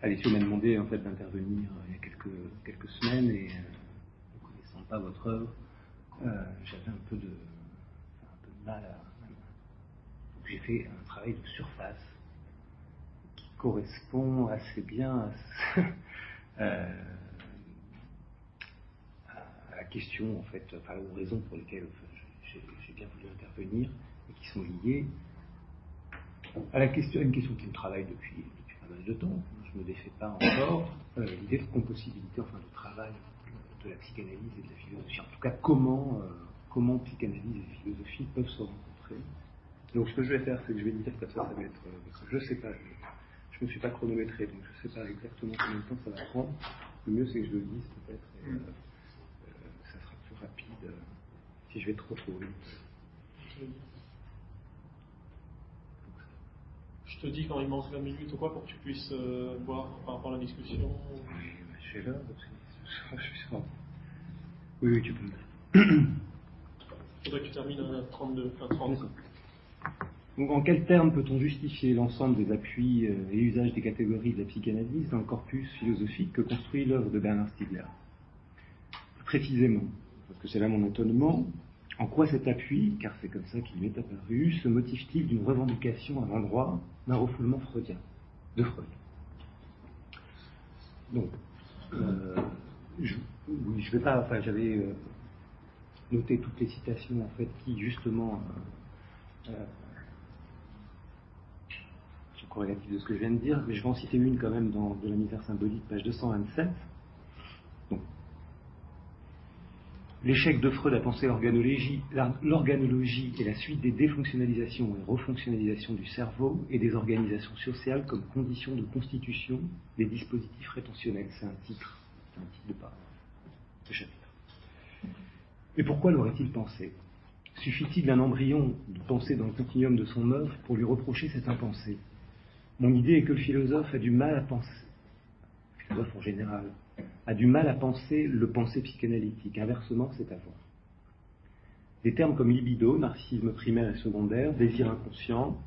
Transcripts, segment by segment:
Alessio m'a demandé en fait d'intervenir il y a quelques, quelques semaines et ne connaissant pas votre œuvre, j'avais un peu de, un peu de mal à. J'ai fait un travail de surface qui correspond assez bien à, la question, en fait, enfin, aux raisons pour lesquelles j'ai bien voulu intervenir et qui sont liées à la question, une question qui me travaille depuis, depuis pas mal de temps. Je ne me défais pas encore. Euh, l'idée de compossibilité, enfin de travail de la psychanalyse et de la philosophie. En tout cas, comment, euh, comment psychanalyse et philosophie peuvent se rencontrer. Donc, ce que je vais faire, c'est que je vais dire comme ça, ça va être. Parce que je ne sais pas, je ne me suis pas chronométré, donc je ne sais pas exactement combien de temps ça va prendre. Le mieux, c'est que je le dise peut-être, et euh, ça sera plus rapide si je vais trop trop vite. Je te dis quand il manque 20 minutes ou quoi pour que tu puisses euh, voir par rapport à la discussion. Oui, je suis là. Je suis Oui, oui, tu peux. Il faudrait que tu termines à 32, à 30. Donc, en quels termes peut-on justifier l'ensemble des appuis euh, et usages des catégories de la psychanalyse dans le corpus philosophique que construit l'œuvre de Bernard Stiegler? Précisément, parce que c'est là mon étonnement, en quoi cet appui, car c'est comme ça qu'il m'est apparu, se motive-t-il d'une revendication à l'endroit d'un refoulement freudien, de Freud? Donc, euh, je, oui, je vais pas, enfin, j'avais euh, noté toutes les citations en fait qui justement euh, sont corrélatives de ce que je viens de dire, mais je vais en citer une quand même dans De la misère symbolique, page 227. L'échec de Freud à penser l'organologie, est la suite des défonctionnalisations et refonctionnalisations du cerveau et des organisations sociales comme condition de constitution des dispositifs rétentionnels. C'est un titre, un titre de paragraphe. Et pourquoi l'aurait-il pensé? Suffit-il d'un embryon de penser dans le continuum de son œuvre pour lui reprocher cette impensée Mon idée est que le philosophe a du mal à penser, le philosophe en général, a du mal à penser le pensée psychanalytique. Inversement, c'est à voir. Des termes comme libido, narcissisme primaire et secondaire, désir inconscient,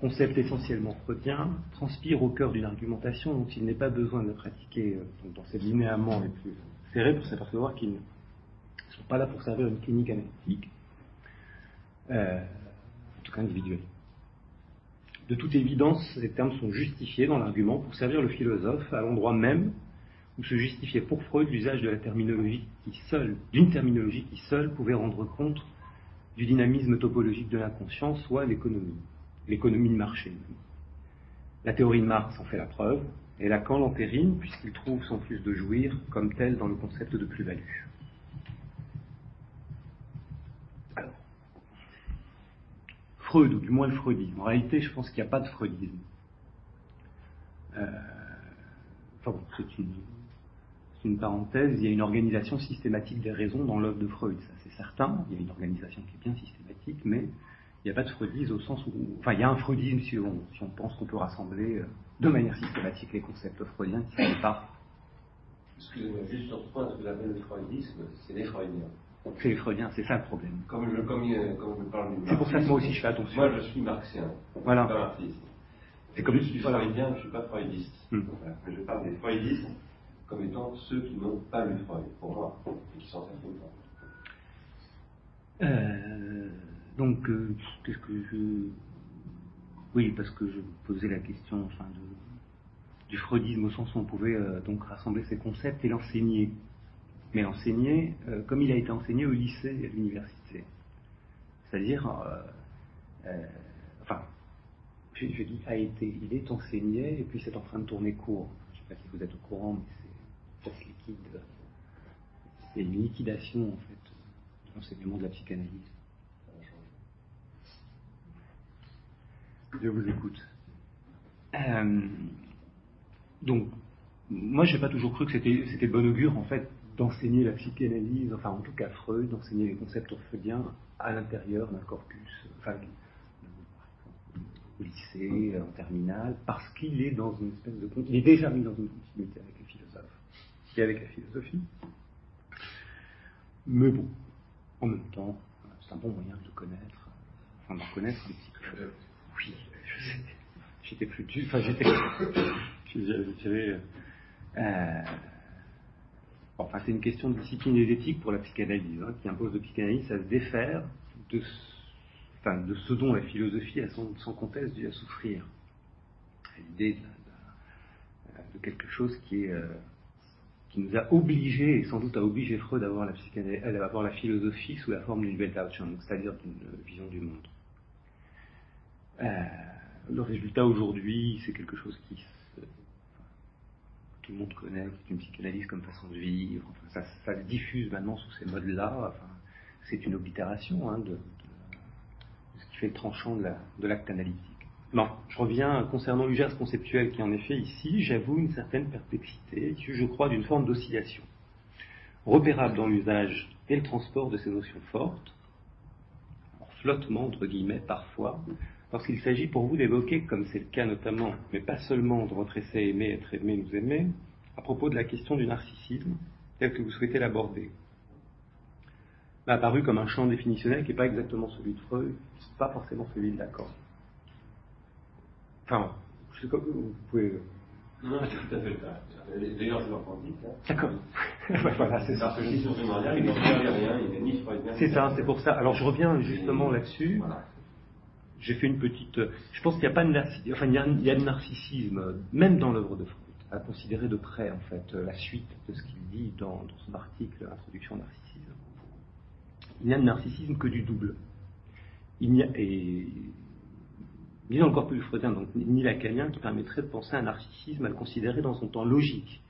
concept essentiellement freudien, transpirent au cœur d'une argumentation dont il n'est pas besoin de pratiquer euh, dans ces linéaments les plus serrés pour s'apercevoir qu'ils ne sont pas là pour servir une clinique analytique, euh, en tout cas individuelle. De toute évidence, ces termes sont justifiés dans l'argument pour servir le philosophe à l'endroit même où se justifiait pour Freud l'usage de la terminologie qui seule, d'une terminologie qui seule pouvait rendre compte du dynamisme topologique de l'inconscient, soit l'économie, l'économie de marché. La théorie de Marx en fait la preuve, et Lacan l'entérine puisqu'il trouve son plus de jouir comme tel dans le concept de plus-value. Alors, Freud, ou du moins le freudisme. En réalité, je pense qu'il n'y a pas de freudisme. Euh, enfin bon, c'est une, c'est une parenthèse, il y a une organisation systématique des raisons dans l'œuvre de Freud, ça c'est certain, il y a une organisation qui est bien systématique, mais il n'y a pas de freudisme au sens où, enfin il y a un freudisme si on, si on pense qu'on peut rassembler euh, de manière systématique les concepts freudiens qui sont pas. Excusez-moi, juste sur ce point, ce que j'appelle le freudisme, c'est les freudiens. C'est les freudiens, c'est ça le problème. Comme je, comme, comme je parle du C'est pour ça que moi aussi je fais attention. Moi je suis marxien, voilà. pas marxiste. C'est comme je suis freudien, je ne suis pas freudiste. Hmm. Voilà. Je parle des freudistes comme étant ceux qui n'ont pas lu Freud, pour moi, et qui s'en euh, donc, euh, qu'est-ce que je. Oui, parce que je posais la question enfin, du freudisme au sens où on pouvait euh, donc rassembler ces concepts et l'enseigner. Mais l'enseigner euh, comme il a été enseigné au lycée et à l'université. C'est-à-dire, enfin, je, je, dis a été, il est enseigné et puis c'est en train de tourner court. Je ne sais pas si vous êtes au courant, mais liquide. C'est une liquidation, en fait, de l'enseignement de la psychanalyse. Je vous écoute. Euh, donc, moi, j'ai pas toujours cru que c'était, bon augure, en fait, d'enseigner la psychanalyse, enfin, en tout cas Freud, d'enseigner les concepts freudiens à l'intérieur d'un corpus, enfin, au lycée, en terminale, parce qu'il est dans une espèce de, il est déjà mis dans une continuité avec avec la philosophie. Mais bon, en même temps, c'est un bon moyen de le connaître, enfin de reconnaître un psychologue. Oui, je sais. J'étais plus dur, enfin j'étais, je dirais, euh, enfin, c'est une question de discipline et d'éthique pour la psychanalyse, hein, qui impose le psychanalyste à se défaire de, enfin, de ce dont la philosophie a son contexte dû à souffrir. L'idée de, quelque chose qui est. Euh, nous a obligés, et sans doute a obligé Freud à la, avoir la philosophie sous la forme d'une Weltanschauung, c'est-à-dire d'une vision du monde. Euh, le résultat aujourd'hui, c'est quelque chose qui tout le monde connaît, c'est une psychanalyse comme façon de vivre, ça, ça, se diffuse maintenant sous ces modes-là, c'est une oblitération hein, de, ce qui fait le tranchant de l'acte analytique. Bon, je reviens concernant l'usage conceptuel qui en effet ici, j'avoue une certaine perplexité, je crois d'une forme d'oscillation, repérable dans l'usage et le transport de ces notions fortes, flottement entre guillemets parfois, lorsqu'il s'agit pour vous d'évoquer, comme c'est le cas notamment, mais pas seulement de votre essai Aimer, être aimé, nous aimer, à propos de la question du narcissisme, tel que vous souhaitez l'aborder. M'a apparu comme un champ définitionnel qui n'est pas exactement celui de Freud, pas forcément celui de Lacan. Enfin, je sais pas, vous pouvez. Non, non, c'est tout à fait le cas. D'ailleurs, je leur dis. D'accord. voilà, c'est ça. C'est ça, c'est pour ça. Alors, je reviens justement là-dessus. Voilà j'ai fait une petite. Je pense qu'il n'y a pas de narcissisme, enfin, il y a, il y a de narcissisme, même dans l'œuvre de Freud, à considérer de près, en fait, la suite de ce qu'il dit dans, son article Introduction au narcissisme. Il n'y a de narcissisme que du double. Il n'y a, et, dans le corpus freudien, donc ni lacanien, qui permettrait de penser un narcissisme, à le considérer dans son temps logique.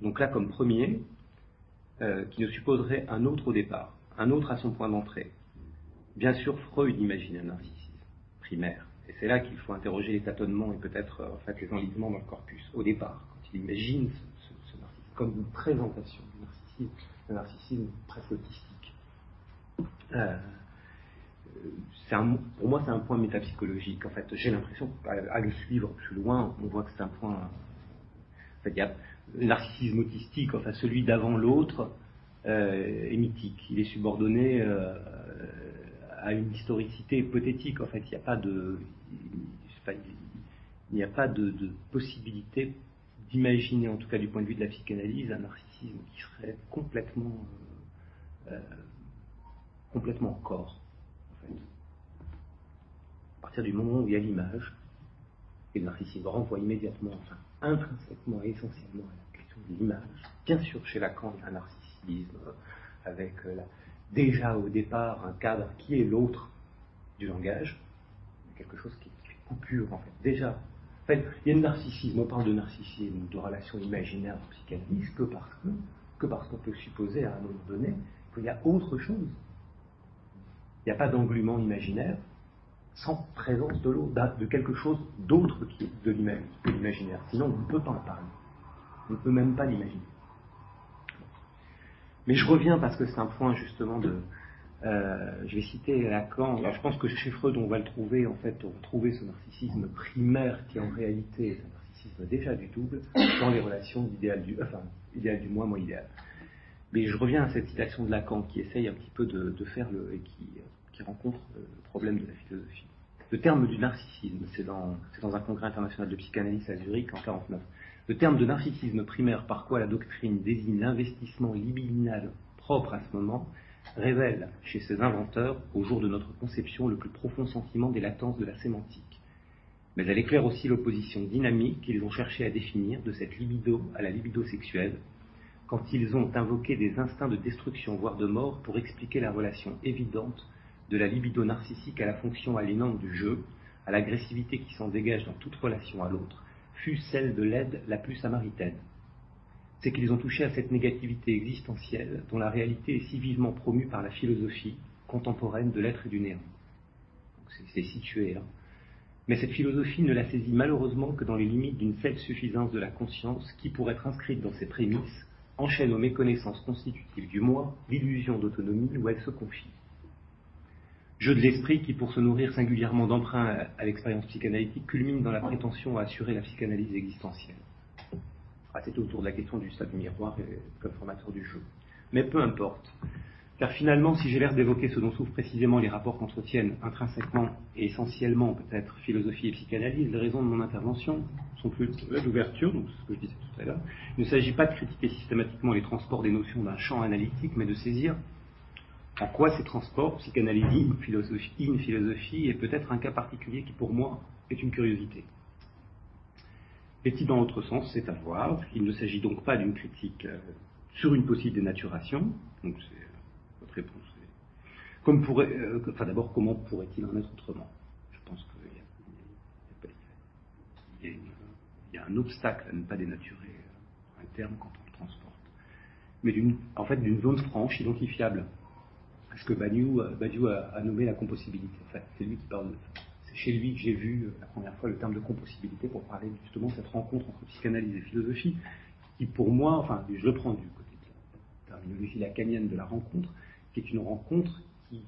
Donc là, comme premier, euh, qui ne supposerait un autre au départ, un autre à son point d'entrée. Bien sûr, Freud imagine un narcissisme et c'est là qu'il faut interroger les tâtonnements et peut-être euh, en fait, les enlisements dans le corpus, au départ, quand il imagine ce, narcissisme comme une présentation du narcissisme, un narcissisme presque autistique. Euh, pour moi, c'est un point métapsychologique. En fait, j'ai l'impression, à, le suivre plus loin, on voit que c'est un point. En fait, il y a le narcissisme autistique, enfin celui d'avant l'autre, euh, est mythique. Il est subordonné euh, à une historicité hypothétique. En fait, il n'y a pas de, il n'y a pas de, possibilité d'imaginer, en tout cas du point de vue de la psychanalyse, un narcissisme qui serait complètement, euh, complètement corps. En fait. À partir du moment où il y a l'image, et le narcissisme renvoie immédiatement, enfin intrinsèquement et essentiellement à la question de l'image. Bien sûr, chez Lacan, il y a un narcissisme avec euh, déjà au départ un cadre qui est l'autre du langage, quelque chose qui, fait coupure en fait. Déjà, il y a un narcissisme, on parle de narcissisme, de relation imaginaire en psychanalyse que parce que parce qu'on peut supposer à un moment donné qu'il y a autre chose. Il n'y a pas d'englument imaginaire sans présence de l'autre, de quelque chose d'autre de l'imaginaire. Sinon, on ne peut pas en parler. On ne peut même pas l'imaginer. Mais je reviens parce que c'est un point justement de. Euh, je vais citer Lacan. Alors je pense que chez Freud, on va le trouver, en fait, on va trouver ce narcissisme primaire qui en réalité est un narcissisme déjà du double dans les relations d'idéal du, enfin, idéal du moi, moi idéal. Mais je reviens à cette citation de Lacan qui essaye un petit peu de, faire le. et qui rencontre le problème de la philosophie. Le terme du narcissisme, c'est dans, un congrès international de psychanalyse à Zurich en 1949. Le terme de narcissisme primaire par quoi la doctrine désigne l'investissement libidinal propre à ce moment révèle chez ses inventeurs, au jour de notre conception, le plus profond sentiment des latences de la sémantique. Mais elle éclaire aussi l'opposition dynamique qu'ils ont cherché à définir de cette libido à la libido sexuelle, quand ils ont invoqué des instincts de destruction, voire de mort, pour expliquer la relation évidente de la libido narcissique à la fonction aliénante du jeu, à l'agressivité qui s'en dégage dans toute relation à l'autre, fut celle de l'aide la plus samaritaine. C'est qu'ils ont touché à cette négativité existentielle dont la réalité est si vivement promue par la philosophie contemporaine de l'être et du néant. C'est situé là. Hein. Mais cette philosophie ne la saisit malheureusement que dans les limites d'une self-suffisance de la conscience qui, pour être inscrite dans ses prémices, enchaîne aux méconnaissances constitutives du moi l'illusion d'autonomie où elle se confie jeu de l'esprit qui, pour se nourrir singulièrement d'emprunt à, l'expérience psychanalytique, culmine dans la prétention à assurer la psychanalyse existentielle. Ah, c'est autour de la question du stade miroir comme formateur du jeu. Mais peu importe. car finalement, si j'ai l'air d'évoquer ce dont souffrent précisément les rapports qu'entretiennent intrinsèquement et essentiellement peut-être philosophie et psychanalyse, les raisons de mon intervention sont plus l'ouverture, donc ce que je disais tout à l'heure. Il ne s'agit pas de critiquer systématiquement les transports des notions d'un champ analytique, mais de saisir en quoi ces transports, psychanalyse, philosophie, une philosophie, est peut-être un cas particulier qui pour moi est une curiosité? Est-il dans l'autre sens C'est à voir. Il ne s'agit donc pas d'une critique euh, sur une possible dénaturation, donc c'est réponse. Comme pourrait, euh, enfin d'abord, comment pourrait-il en être autrement? Je pense qu'il y, y, a un obstacle à ne pas dénaturer euh, un terme quand on le transporte. Mais en fait d'une zone franche, identifiable. Parce que Badiou, euh, a, nommé la compossibilité. C'est lui qui parle de. C'est chez lui que j'ai vu la première fois le terme de compossibilité pour parler justement de cette rencontre entre psychanalyse et philosophie, qui pour moi, enfin, je le prends du côté de la terminologie lacanienne de la rencontre, qui est une rencontre qui,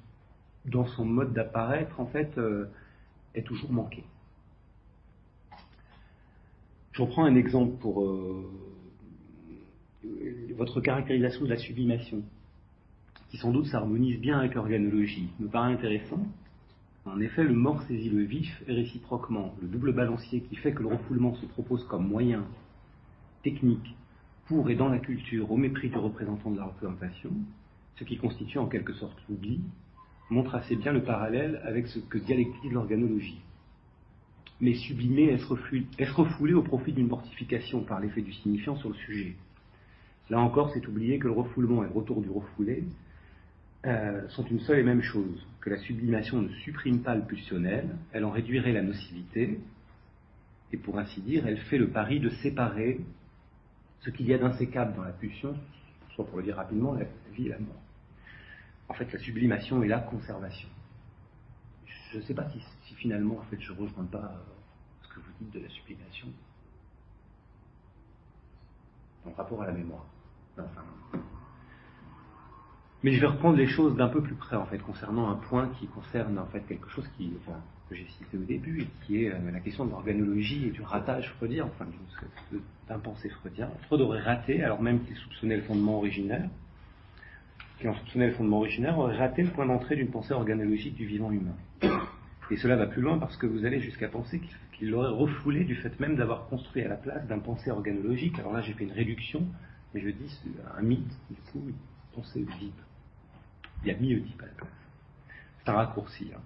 dans son mode d'apparaître, en fait, euh, est toujours manquée. Je reprends un exemple pour euh, votre caractérisation de la sublimation, qui sans doute s'harmonise bien avec l'organologie, me paraît intéressant. En effet, le mort saisit le vif et réciproquement. Le double balancier qui fait que le refoulement se propose comme moyen technique pour et dans la culture au mépris du représentant de la représentation, ce qui constitue en quelque sorte l'oubli, montre assez bien le parallèle avec ce que dialectise l'organologie. Mais sublimer est-ce refoulé au profit d'une mortification par l'effet du signifiant sur le sujet? Là encore, c'est oublier que le refoulement et le retour du refoulé euh, sont une seule et même chose, que la sublimation ne supprime pas le pulsionnel, elle en réduirait la nocivité, et pour ainsi dire, elle fait le pari de séparer ce qu'il y a d'insécable dans la pulsion, soit pour le dire rapidement, la vie et la mort en fait, la sublimation et la conservation. Je ne sais pas si, finalement, en fait, je ne rejoins pas euh, ce que vous dites de la sublimation en rapport à la mémoire. Mais je vais reprendre les choses d'un peu plus près, en fait, concernant un point qui concerne, en fait, quelque chose qui, que j'ai cité au début, et qui est euh, la question de l'organologie et du ratage freudien, enfin, d'un pensée freudien. Freud aurait raté, alors même qu'il soupçonnait le fondement originaire, qui en soupçonnait le fondement originaire, aurait raté le point d'entrée d'une pensée organologique du vivant humain. Et cela va plus loin parce que vous allez jusqu'à penser qu'il l'aurait refoulé du fait même d'avoir construit à la place d'un pensée organologique. Alors là, j'ai fait une réduction, mais je dis un mythe, du coup, une pensée Oedipe. Il y a Oedipe à la place. C'est un raccourci. Hein.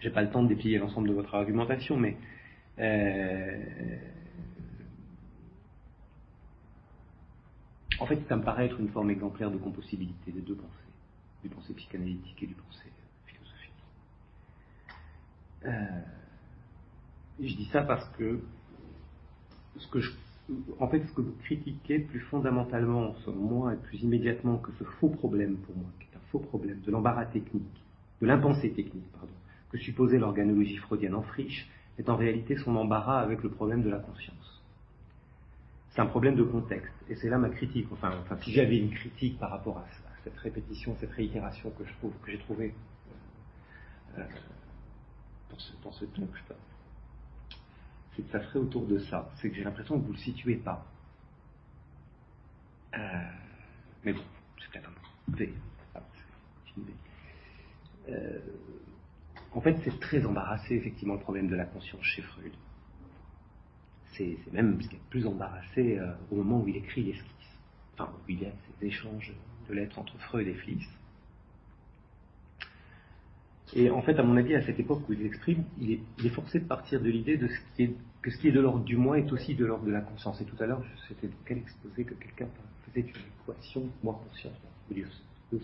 J'ai pas le temps de déplier l'ensemble de votre argumentation, mais euh, En fait, ça me paraît être une forme exemplaire de compossibilité des deux pensées, du pensée psychanalytique et du pensée philosophique. Euh, je dis ça parce que ce que en fait, ce que vous critiquez plus fondamentalement, selon moi, et plus immédiatement que ce faux problème pour moi, problème de l'embarras technique, de l'impensée technique, pardon, que supposait l'organologie freudienne en friche, est en réalité son embarras avec le problème de la conscience c'est un problème de contexte. Et c'est là ma critique. Enfin, enfin si j'avais une critique par rapport à, cette répétition, cette réitération que j'ai trouvée euh, dans, ce, dans ce texte, c'est que ça serait autour de ça. C'est que j'ai l'impression que vous ne le situez pas. Euh, mais bon, c'est peut-être un Euh, en fait, c'est très embarrassé, effectivement, le problème de la conscience chez Freud c'est même ce qui est plus embarrassé euh, au moment où il écrit l'esquisse, enfin où il y a ces échanges de lettres entre Freud et Fliss. Et en fait, à mon avis, à cette époque où il exprime, il est, forcé de partir de l'idée que ce qui est de l'ordre du moi est aussi de l'ordre de la conscience. Et tout à l'heure, c'était quel exposé que quelqu'un faisait une équation moi-conscience, ou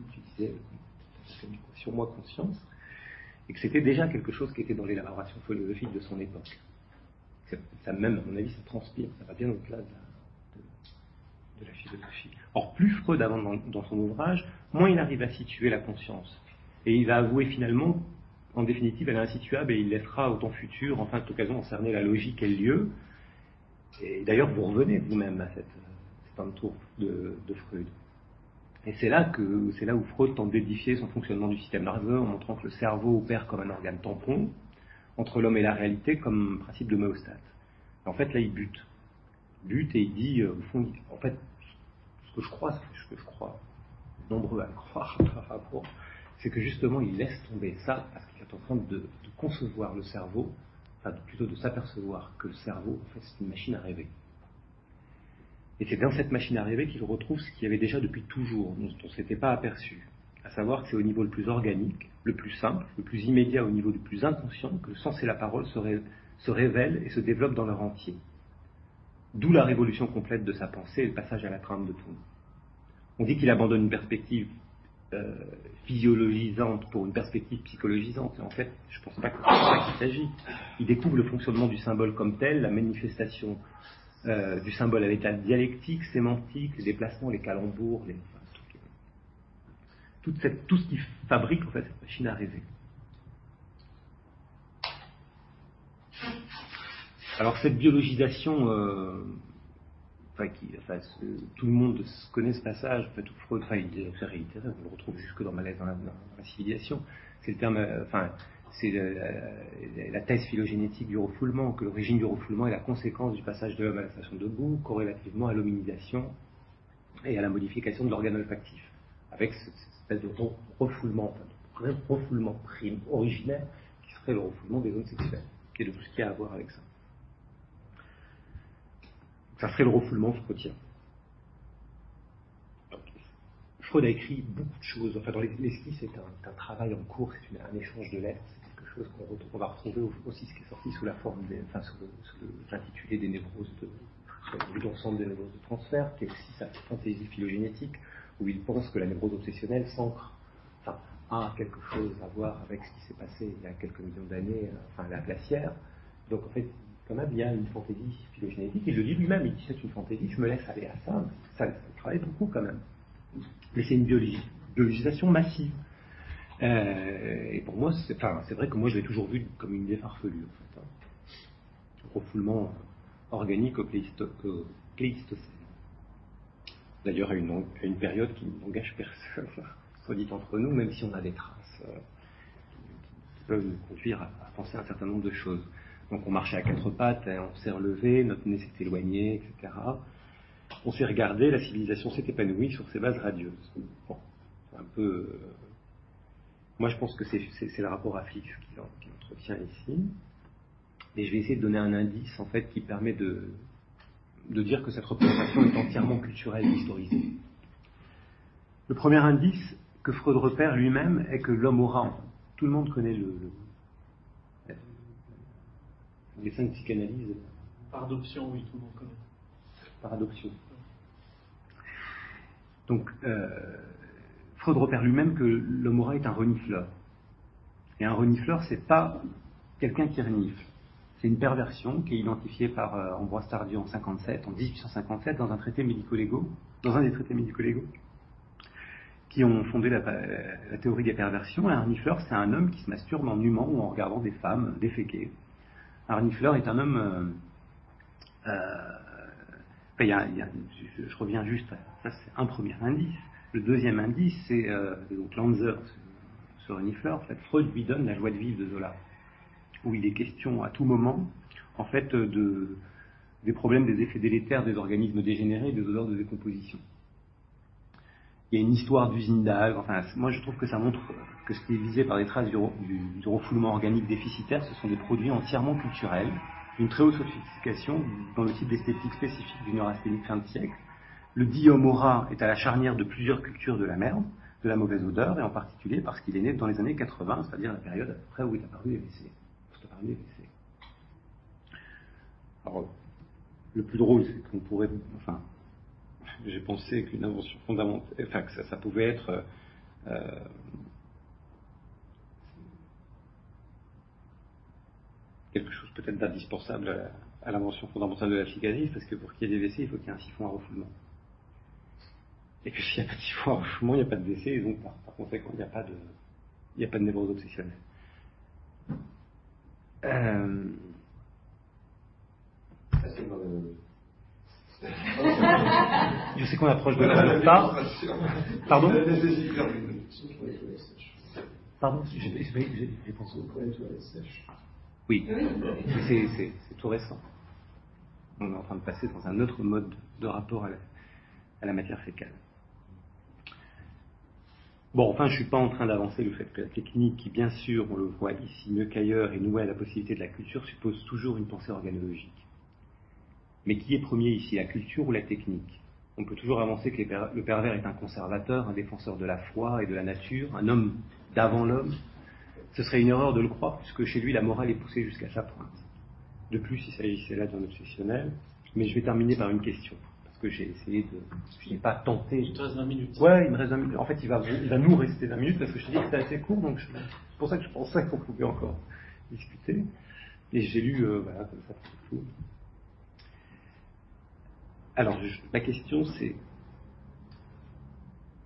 Husserl utilisait une équation moi-conscience, et que c'était déjà quelque chose qui était dans l'élaboration philosophique de son époque ça même, à mon avis, ça transpire, ça va bien au-delà de, la philosophie. Or, plus Freud avance dans, son ouvrage, moins il arrive à situer la conscience. Et il va avouer finalement, en définitive, elle est insituable et il laissera au temps futur, en fin d'occasion, en cerner la logique et le lieu. Et d'ailleurs, vous revenez vous-même à cette, cet tour de, de Freud. Et c'est là que c'est là où Freud tente d'édifier son fonctionnement du système nerveux en montrant que le cerveau opère comme un organe tampon, entre l'homme et la réalité comme principe de Maustat. En fait, là, il bute. Bute et il dit, euh, au fond, en fait, ce que je crois, ce que je crois. nombreux à croire par rapport, c'est que justement il laisse tomber ça parce qu'il est en train de, concevoir le cerveau, enfin plutôt de s'apercevoir que le cerveau, en fait, c'est une machine à rêver. Et c'est dans cette machine à rêver qu'il retrouve ce qu'il y avait déjà depuis toujours, dont on ne s'était pas aperçu. À savoir que c'est au niveau le plus organique, le plus simple, le plus immédiat, au niveau le plus inconscient, que le sens et la parole se, révèlent et se développent dans leur entier. D'où la révolution complète de sa pensée et le passage à la trame de fond. On dit qu'il abandonne une perspective euh, physiologisante pour une perspective psychologisante. En fait, je ne pense pas que c'est ça qu'il s'agit. Il découvre le fonctionnement du symbole comme tel, la manifestation euh, du symbole avec la dialectique, sémantique, les déplacements, les calembours, les, tout, cette, tout ce qui fabrique en fait cette machine à rêver. Alors cette biologisation, euh, enfin, enfin, tout le monde connaît ce passage, en fait, Freud, enfin, il est réitéré, on le retrouve jusque dans Malaise dans la, dans la civilisation. C'est le terme, euh, enfin, c'est la, thèse phylogénétique du refoulement, que l'origine du refoulement est la conséquence du passage de l'homme à la station debout, corrélativement à l'hominisation et à la modification de l'organe olfactif, avec cette espèce de refoulement, enfin, de refoulement prime, originaire, qui serait le refoulement des zones sexuelles, et de tout ce qui a à voir avec ça. Ça serait le refoulement freudien. Freud a écrit beaucoup de choses. Enfin, dans l'esquisse, c'est un, travail en cours, c'est un échange de lettres, qu'on va retrouver aussi ce qui est sorti sous la forme, des, enfin, sous l'intitulé des névroses de, l'ensemble des névroses de transfert, qui est aussi sa fantaisie phylogénétique, où il pense que la névrose obsessionnelle s'ancre, enfin, a quelque chose à voir avec ce qui s'est passé il y a quelques millions d'années, enfin, la glacière. Donc, en fait, quand même, il y a une fantaisie phylogénétique. Il le dit lui-même, il dit c'est une fantaisie, je me laisse aller à ça, ça, ça travaille beaucoup quand même. Mais c'est une biologisation massive. Euh, et pour moi, c'est vrai que moi je l'ai toujours vu comme une idée farfelue, en fait. Hein. refoulement organique au Pléistocène. D'ailleurs, à une, une, période qui n'engage personne, soit dit entre nous, même si on a des traces euh, qui, peuvent nous conduire à, penser à un certain nombre de choses. Donc on marchait à quatre pattes, hein, on s'est relevé, notre nez s'est éloigné, etc. On s'est regardé, la civilisation s'est épanouie sur ses bases radieuses. Bon, un peu euh, moi, je pense que c'est le rapport à Fix qui, entretient ici. Et je vais essayer de donner un indice, en fait, qui permet de, de dire que cette représentation est entièrement culturelle et historisée. Le premier indice que Freud repère lui-même est que l'homme aura, tout le monde connaît le, les cinq psychanalyses. Par adoption, oui, tout le monde connaît. Par adoption. Donc, euh, Freud repère lui-même que l'homme aura est un renifleur. Et un renifleur, c'est pas quelqu'un qui renifle. C'est une perversion qui est identifiée par euh, Ambroise Tardieu en 57, en 1857, dans un traité médico-légaux, dans un des traités médico-légaux, qui ont fondé la, théorie des perversions. un renifleur, c'est un homme qui se masturbe en humant ou en regardant des femmes déféquées. Un renifleur est un homme. Euh, euh, je, reviens juste ça, c'est un premier indice. Le deuxième indice, c'est euh, donc Lanzer, ce renifleur, en fait, Freud lui donne la joie de vivre de Zola, où il est question à tout moment, en fait, de, des problèmes des effets délétères des organismes dégénérés et des odeurs de décomposition. Il y a une histoire d'usine d'algues, enfin, moi je trouve que ça montre que ce qui est visé par les traces du, du refoulement organique déficitaire, ce sont des produits entièrement culturels, d'une très haute sophistication dans le type d'esthétique spécifique du neurasthénique fin de siècle, le dit aura est à la charnière de plusieurs cultures de la merde, de la mauvaise odeur, et en particulier parce qu'il est né dans les années 80, c'est-à-dire la période à peu près où est apparu les WC. Alors, le plus drôle, c'est qu'on pourrait, enfin, j'ai pensé qu'une invention fondamentale, enfin, que ça, pouvait être euh, quelque chose peut-être d'indispensable à, l'invention fondamentale de la psychanalyse, parce que pour qu'il y ait des WC, il faut qu'il y ait un siphon à refoulement. Et puis s'il n'y a pas de siphon il n'y a pas de décès, et donc par, conséquent, il n'y a pas de, il n'y a pas de névrose obsessionnelle. Euh... Je sais qu'on approche de la retard. Pardon Pardon J'ai pensé Oui, c'est tout récent. On est en train de passer dans un autre mode de rapport à la, à la matière fécale. Bon, enfin, je ne suis pas en train d'avancer le fait que la technique, qui bien sûr, on le voit ici mieux qu'ailleurs, est nouée à la possibilité de la culture, suppose toujours une pensée organologique. Mais qui est premier ici, la culture ou la technique? On peut toujours avancer que le pervers est un conservateur, un défenseur de la foi et de la nature, un homme d'avant l'homme. Ce serait une erreur de le croire, puisque chez lui, la morale est poussée jusqu'à sa pointe. De plus, il s'agissait là d'un obsessionnel. Mais je vais terminer par une question que j'ai essayé de. Je n'ai pas tenté. Il te reste 20 minutes. Ouais, il me reste 20 minutes. En fait, il va, il va nous rester 20 minutes parce que je te dis que c'était assez court, donc c'est pour ça que je pensais qu'on pouvait encore discuter. Et j'ai lu, euh, voilà, comme ça, fou. Alors, la question, c'est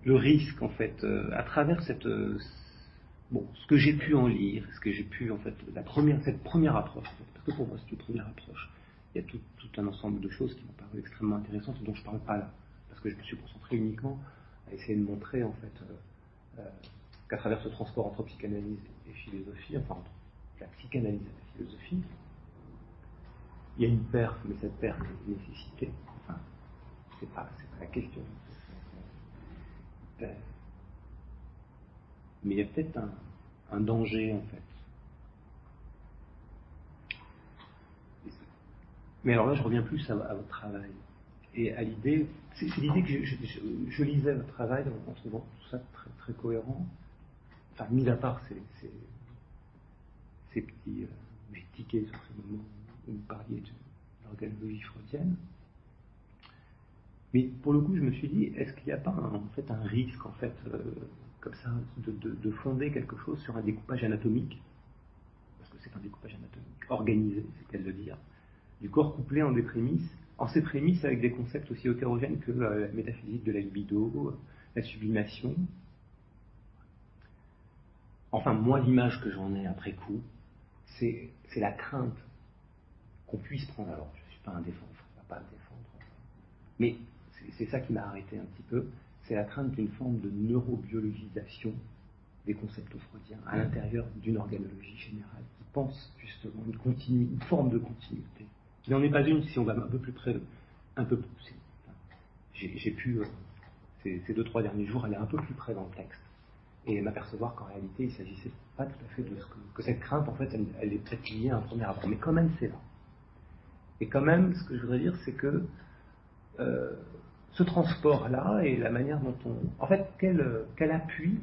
le risque, en fait, euh, à travers cette. Euh, bon, ce que j'ai pu en lire, ce que j'ai pu, en fait, la première, cette première approche, parce que pour moi, c'est une première approche il y a tout, un ensemble de choses qui m'ont paru extrêmement intéressantes dont je ne parle pas là, parce que je me suis concentré uniquement à essayer de montrer en fait euh, euh, qu'à travers ce transport entre psychanalyse et philosophie, enfin entre la psychanalyse et la philosophie, il y a une perte, mais cette perte est une nécessité. Enfin, c'est pas, pas la question. Euh, mais il y a peut-être un, un danger en fait Mais alors là, je reviens plus à, votre travail et à l'idée. C'est l'idée que je, lisais votre travail en, trouvant tout ça très, très cohérent. Enfin, mis à part ces, petits. Euh, tiqué sur ces moments où vous parliez de l'organologie freudienne. Mais pour le coup, je me suis dit, est-ce qu'il n'y a pas un, en fait un risque, en fait, euh, comme ça, de, de, fonder quelque chose sur un découpage anatomique? Parce que c'est un découpage anatomique organisé, c'est qu'elle le dire du corps couplé en des prémices, en ces prémices avec des concepts aussi hétérogènes que euh, la métaphysique de la libido, la sublimation. Enfin, moi, l'image que j'en ai après coup, c'est la crainte qu'on puisse prendre. Alors, je ne suis pas un défenseur, je ne pas le défendre. Mais c'est ça qui m'a arrêté un petit peu. C'est la crainte d'une forme de neurobiologisation des concepts freudiens à l'intérieur d'une organologie générale qui pense justement une, une forme de continuité il n'en est pas une si on va un peu plus près, un peu J'ai pu, euh, ces, deux, trois derniers jours, aller un peu plus près dans le texte et m'apercevoir qu'en réalité, il ne s'agissait pas tout à fait de ce que, que cette crainte, en fait, elle, est peut-être liée à un premier rapport. Mais quand même, c'est là. Et quand même, ce que je voudrais dire, c'est que euh, ce transport-là et la manière dont on. En fait, quel, quel appui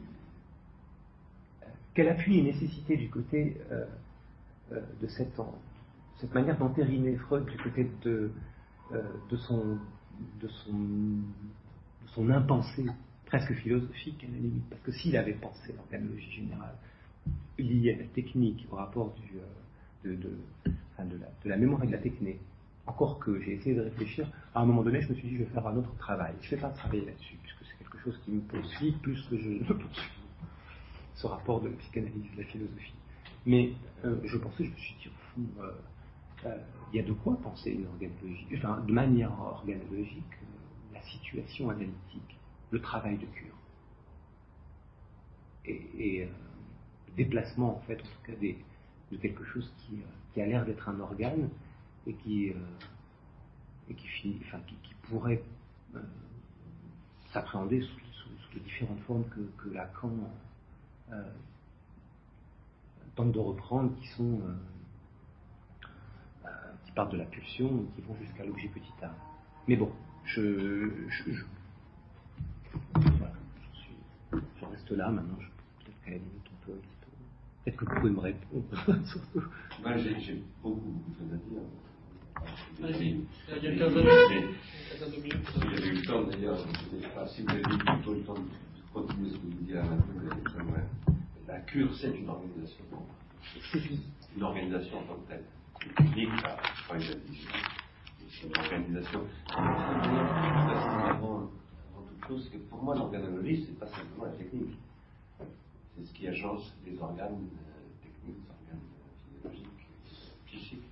quel appui et nécessité du côté euh, de cette cette manière d'entériner Freud du côté de, euh, de, son, de, impensé presque philosophique à la limite. Parce que s'il avait pensé l'organologie générale liée à la technique, au rapport euh, de, la, mémoire et de la technique, encore que j'ai essayé de réfléchir, à un moment donné, je me suis dit, je vais faire un autre travail. Je ne vais pas travailler là-dessus, puisque c'est quelque chose qui me poursuit plus que je ne poursuis ce rapport de la psychanalyse, de la philosophie. Mais euh, je pensais, je me suis dit, au fond, il y a de quoi penser une organologie, enfin, de manière organologique, euh, la situation analytique, le travail de cure. Et, euh, le déplacement, en fait, en tout cas, de quelque chose qui, a l'air d'être un organe et qui, pourrait s'appréhender sous, de différentes formes que, que Lacan tente de reprendre, qui sont partent de la pulsion et qui vont jusqu'à l'objet petit a. Mais bon, je, je, je, voilà, je, suis, je reste là maintenant. Peut-être qu'à la limite, on peut un petit peu. Peut-être que vous pouvez me répondre. surtout. Moi, j'ai beaucoup, beaucoup de choses à dire. Allez-y, il y a 15 minutes. Eu le temps d'ailleurs, si vous avez eu plutôt le temps de continuer ce que vous dites à maintenant, la cure, c'est une organisation. C'est une organisation en tant que telle pas c'est une organisation. Avant, avant toute chose, que pour moi, l'organologie, c'est pas simplement la technique. C'est ce qui agence les organes euh, techniques, les organes euh, physiologiques, psychiques.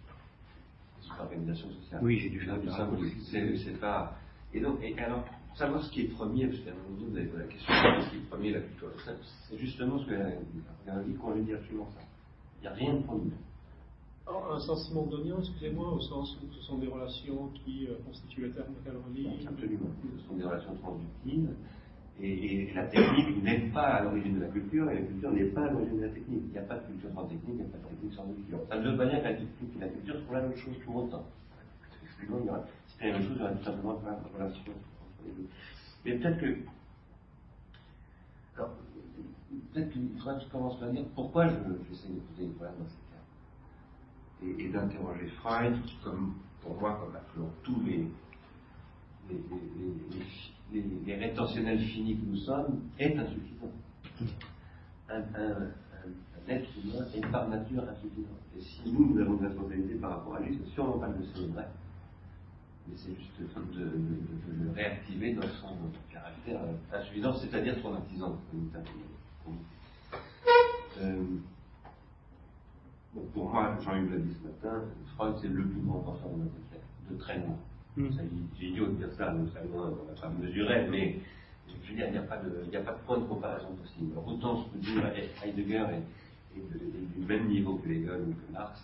C'est une organisation sociale. Oui, j'ai dû faire ça. C'est pas. Et donc, et alors, pour savoir ce qui est premier, parce qu'à un moment donné, vous avez posé la question, ce qui est premier, la culture c'est justement ce que l'organologie conjugue directement ça. Il n'y a rien de premier un sentiment d'oignon, excusez-moi, au sens où ce sont des relations qui euh, constituent le terme de Absolument. Ce sont des relations transductives Et, la technique n'est pas à l'origine de la culture, et la culture n'est pas à l'origine de la technique. Il n'y a pas de culture sans technique, il n'y a pas de technique sans culture. Ça ne veut pas dire que la technique et la culture sont la même chose pour autant. C'est la même chose, il y aura tout simplement pas de relation entre les deux. Mais peut-être que. Alors, peut-être qu'il faudrait que je commence par dire pourquoi j'essaie poser une problème dans cas. Et, d'interroger Freud, comme pour moi, comme tous les, rétentionnels finis que nous sommes, est insuffisant. Un, être humain est par nature insuffisant. Et si nous, nous avons une responsabilité par rapport à lui, c'est sûrement pas de le vrai, mais c'est juste de, de, le réactiver dans son caractère insuffisant, c'est-à-dire. Euh, pour moi, Jean-Yves l'a dit ce matin, Freud c'est le plus grand penseur de notre époque, de très loin. Mm. C'est idiot de dire ça, nous savons, on n'a pas mesuré, mais je veux dire, il n'y a, pas de, a pas de point de comparaison possible. Autant ce que dit Heidegger est, est, du même niveau que Hegel ou que Marx,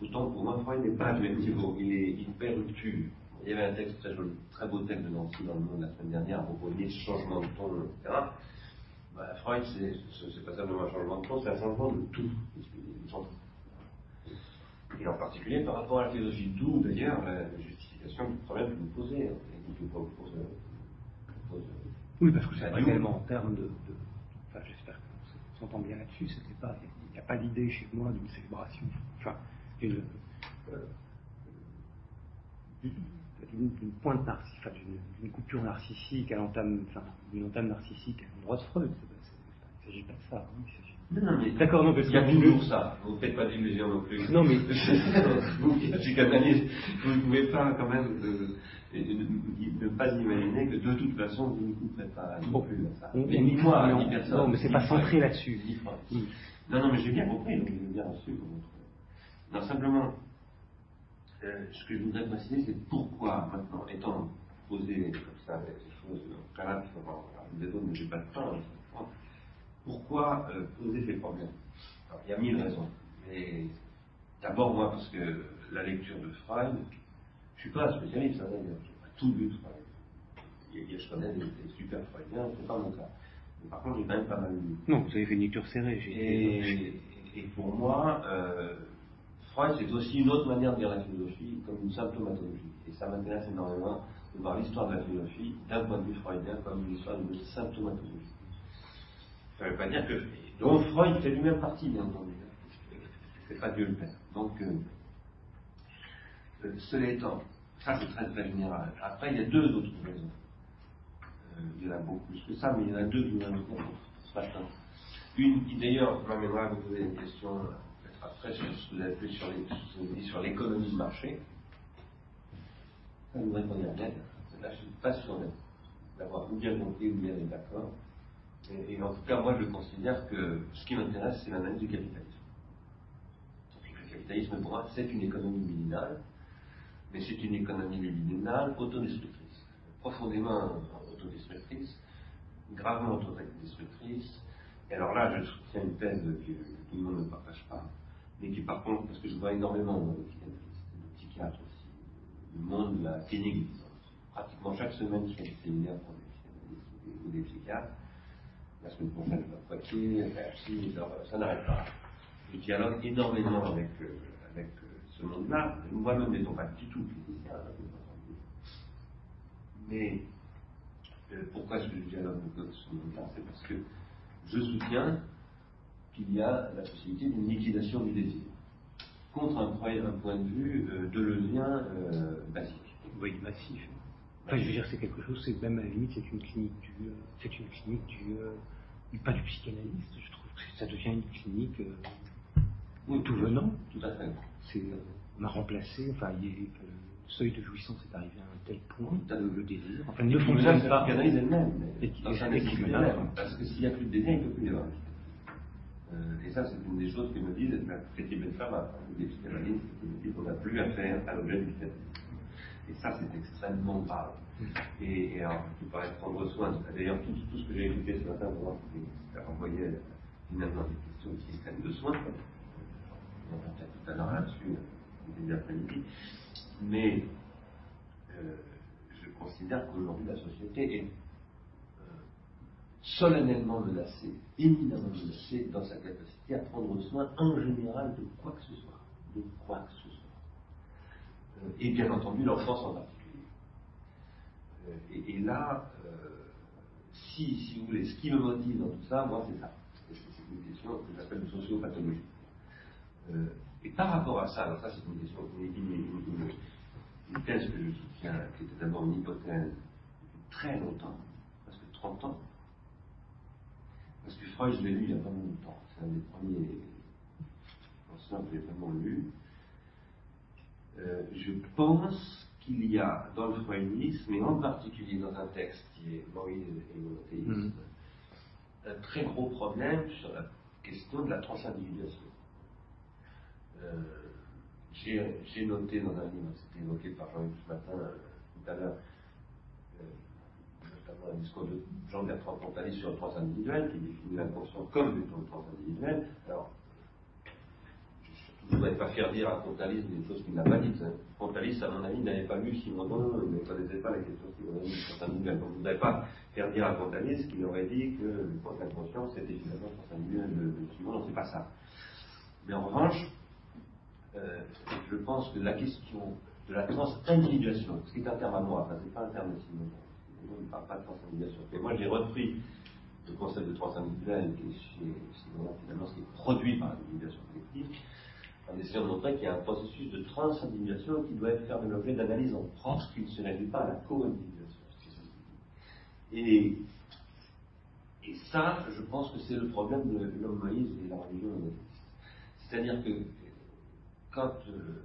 autant pour moi, Freud n'est pas du même niveau, il, est, il perd rupture. Il y avait un texte très joli, très beau texte de Nancy dans le monde la semaine dernière à propos de changement de ton, etc. Bah, Freud, c'est pas simplement un changement de ton, c'est un changement de tout. Et en particulier par rapport à la philosophie, d'où d'ailleurs la justification du problème que vous posez. Hein, oui, parce que c'est réellement en termes de. enfin, j'espère qu'on s'entend bien là-dessus, c'était pas. Il n'y a pas l'idée chez moi d'une célébration. Enfin, d'une. Euh, d'une pointe narcissique, enfin, d'une coupure narcissique à l'entame, enfin, d'une entame narcissique à l'endroit de Freud. Il ne s'agit pas de ça. Hein, non, non, mais D'accord, non, parce qu'il y a toujours ça. Vous ne faites pas d'illusions non plus. Non, mais. vous qui êtes psychanalyste, vous ne pouvez pas quand même euh, ne pas imaginer que de toute façon, vous ne couperez pas non plus à ça. mais ni moi, ni personne. Non, mais c'est pas centré là-dessus. Non, non, mais j'ai bien compris, donc j'ai bien reçu. Non, simplement, euh, ce que je voudrais préciser, c'est pourquoi maintenant, étant posé comme ça avec ces choses préalables, des autres, mais j'ai pas de temps, pourquoi euh, poser ces problèmes? Alors, Il y a mille raisons. Mais d'abord, moi, parce que la lecture de Freud, je ne suis pas un spécialiste, hein, d'ailleurs, je n'ai pas tout lu de Freud. Il y a, je connais des, des super Freudiens, ce n'est pas mon cas. Mais par contre, j'ai quand même pas mal lu. Non, vous avez fait une lecture serrée. Et, et, pour moi, euh, Freud, c'est aussi une autre manière de dire la philosophie, comme une symptomatologie. Et ça m'intéresse énormément de voir l'histoire de la philosophie d'un point de vue freudien comme une histoire de symptomatologie. Ça ne veut pas dire que. Donc Freud fait lui-même partie, bien entendu. C'est pas Dieu le Père. Donc, euh, euh, cela étant, ça c'est très très général. Après, il y a deux autres raisons. Euh, il y en a beaucoup plus que ça, mais il y en a deux qui nous ce matin. Une qui d'ailleurs m'amènera à vous poser une question après sur ce que vous avez sur, les, sur l'économie de marché. Ça nous répondez à bien. Là, je ne suis pas sûr d'avoir bien compris ou bien d'accord. Et, en tout cas, moi, je considère que ce qui m'intéresse, c'est l'analyse du capitalisme. le capitalisme, pour moi, c'est une économie libidinale, mais c'est une économie libidinale autodestructrice, profondément autodestructrice, gravement autodestructrice. Et alors là, je soutiens une thèse que tout le monde ne partage pas, mais qui par contre, parce que je vois énormément de psychiatristes, de psychiatres aussi, le monde de la clinique, pratiquement chaque semaine, je fais des séminaires pour des ou des psychiatres, la semaine prochaine, je vais Poitiers, ça n'arrête pas. Je dialogue énormément avec, euh, avec euh, ce monde-là. Moi-même n'étant pas du tout mais euh, pourquoi est-ce que je dialogue avec ce monde-là? C'est parce que je soutiens qu'il y a la possibilité d'une liquidation du désir contre un, un point de vue de levien basique. Oui, massif. Enfin, je veux dire, c'est quelque chose, c'est même à la limite, c'est une clinique du, c'est une clinique du, pas du psychanalyste, je trouve que ça devient une clinique euh, tout venant. Tout à fait. C'est, euh, m'a remplacé, enfin, il est, le seuil de jouissance est arrivé à un tel point, le, le désir, enfin, ne fonctionne pas. psychanalyse elle-même, parce que s'il n'y a plus de désir, il ne peut plus y avoir. Euh, et ça, c'est une des choses que me disent Cathy Benfama, des psychanalystes, qui me disent qu'on n'a plus affaire à l'objet du psychanalyse. Et ça, c'est extrêmement grave. Et, et alors, parlais de prendre soin. D'ailleurs, tout, tout, ce que j'ai écouté ce matin, pour moi, ça renvoyait finalement des questions de système de soins. On va peut-être tout à l'heure là-dessus, début après-midi. Mais euh, je considère qu'aujourd'hui, la société est euh, solennellement menacé, éminemment menacé dans sa capacité à prendre soin en général de quoi que ce soit. De quoi que ce soit. Euh, et bien entendu l'enfance en particulier. Euh, et, là, si, si vous voulez, ce qui me motive dans tout ça, moi c'est ça. C'est une question que j'appelle sociopathologie. et par rapport à ça, alors ça c'est une question, une, une thèse que je soutiens, qui était d'abord une hypothèse depuis très longtemps, parce que 30 ans, parce que Freud, je l'ai lu il y a vraiment longtemps. C'est un des premiers anciens que j'ai vraiment lu. Euh, je pense qu'il y a dans le freudisme, et en particulier dans un texte qui est Moïse et monothéisme, mm. un très gros problème sur la question de la transindividuation. Euh, j'ai noté dans un livre, c'était évoqué par Jean-Luc ce matin, euh, tout à l'heure, un discours de Jean-Bertrand Pontalis sur le trans individuel, qui définit l'inconscient comme étant le trans individuel. Alors, je ne voudrais pas faire dire à Pontalis des choses qu'il n'a pas dites. Pontalis, à mon avis, n'avait pas lu Simondon, il ne connaissait pas la question Simondon du trans individuel. Donc, je ne voudrais pas faire dire à Pontalis qu'il aurait dit que le l'inconscient, c'était finalement le trans individuel de, Simondon. C'est pas ça. Mais en revanche, euh, je pense que la question de la trans-individuation, ce qui est un terme à moi, enfin, c'est pas un terme de Simondon, ne parle pas de transindividuation. Et moi, j'ai repris le concept de transindividuel, qui est finalement ce qui est produit par l'individuation collective, en essayant de montrer qu'il y a un processus de transindividuation qui doit être faire de l'objet d'analyse en propre, qui ne se réduit pas à la co-individuation. Et, et ça, je pense que c'est le problème de l'homme Moïse et la religion C'est-à-dire que quand euh,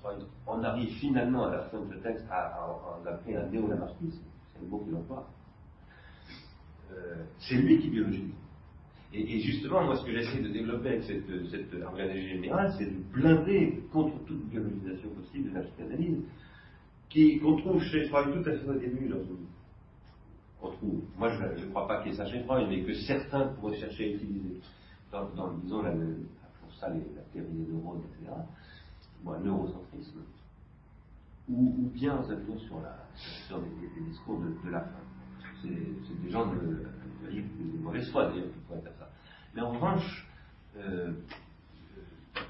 Freud en arrive finalement à la fin de ce texte à, en appeler un néo-lamarckisme, c'est le mot qu'il emploie. Euh, c'est lui qui biologise. Et, justement, moi, ce que j'essaie de développer avec cette, cette organisation générale, c'est de blinder contre toute biologisation possible de la psychanalyse, qu'on trouve chez Freud tout à fait au début dans On trouve, moi je ne crois pas qu'il y ait ça chez Freud, mais que certains pourraient chercher à utiliser dans, disons, pour ça, la théorie des neurones, etc., ou un neurocentrisme ou, bien sur, la, sur les, discours de, la fin. C'est des gens de, de, de mauvaise foi d'ailleurs qui pourraient faire ça. Mais en revanche, euh,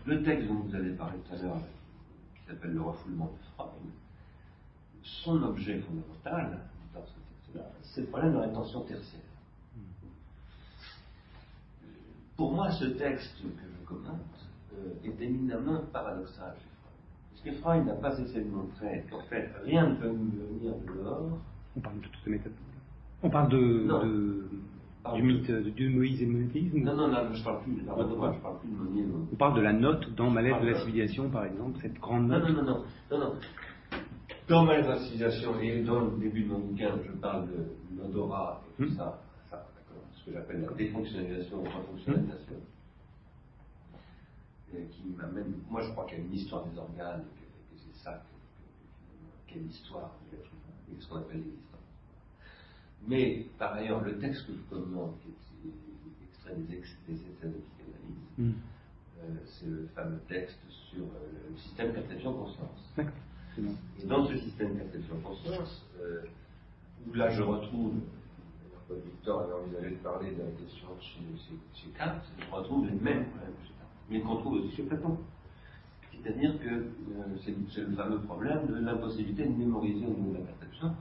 le texte dont vous avez parlé tout à l'heure, qui s'appelle Le refoulement de Freud, son objet fondamental dans ce texte-là, c'est le problème de l'intention tertiaire. Pour moi, ce texte que je commente euh, est éminemment paradoxal ce que Freud n'a pas cessé de montrer qu'en fait, rien ne peut nous venir de dehors. On parle de toutes ces méthodes. On parle de, du mythe de Dieu, Moïse et monothéisme Non, non, non, je parle plus, je parle, je parle plus de Moïse. On parle de la note dans Ma lettre de la civilisation, par exemple, cette grande note. Non, non, non, non, non, Dans Ma lettre de la civilisation et dans le début de mon bouquin, je parle de l'odorat et tout hmm. ça, ça ce que j'appelle la défonctionnalisation ou refonctionnalisation qui m'amène. Moi, je crois qu'il y a une histoire des organes, que, c'est ça, quelle histoire de l'être humain, et ce qu'on appelle l'existence. Mais par ailleurs, le texte que je commente, qui est extrait des, essais de psychanalyse, mm. euh, c'est le fameux texte sur euh, le système perception-conscience. Et dans ce système perception-conscience, euh, où là je retrouve, Victor avait envisagé de parler de la question chez, chez, chez Kant, je retrouve les mêmes problèmes mais qu'on trouve aussi chez Platon. C'est-à-dire que c'est le fameux problème de l'impossibilité de mémoriser au niveau de la perception